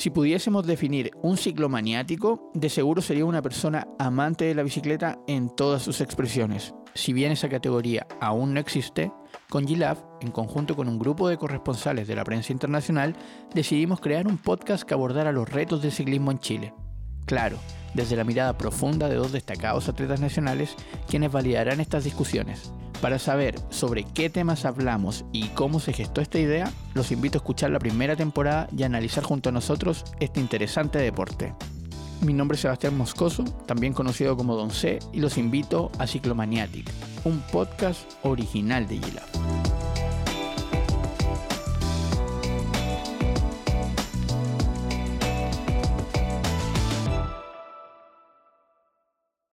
Si pudiésemos definir un ciclomaniático, de seguro sería una persona amante de la bicicleta en todas sus expresiones. Si bien esa categoría aún no existe, con GLAB, en conjunto con un grupo de corresponsales de la prensa internacional, decidimos crear un podcast que abordara los retos del ciclismo en Chile. Claro, desde la mirada profunda de dos destacados atletas nacionales, quienes validarán estas discusiones. Para saber sobre qué temas hablamos y cómo se gestó esta idea, los invito a escuchar la primera temporada y analizar junto a nosotros este interesante deporte. Mi nombre es Sebastián Moscoso, también conocido como Don C, y los invito a Ciclomaniatic, un podcast original de Gila.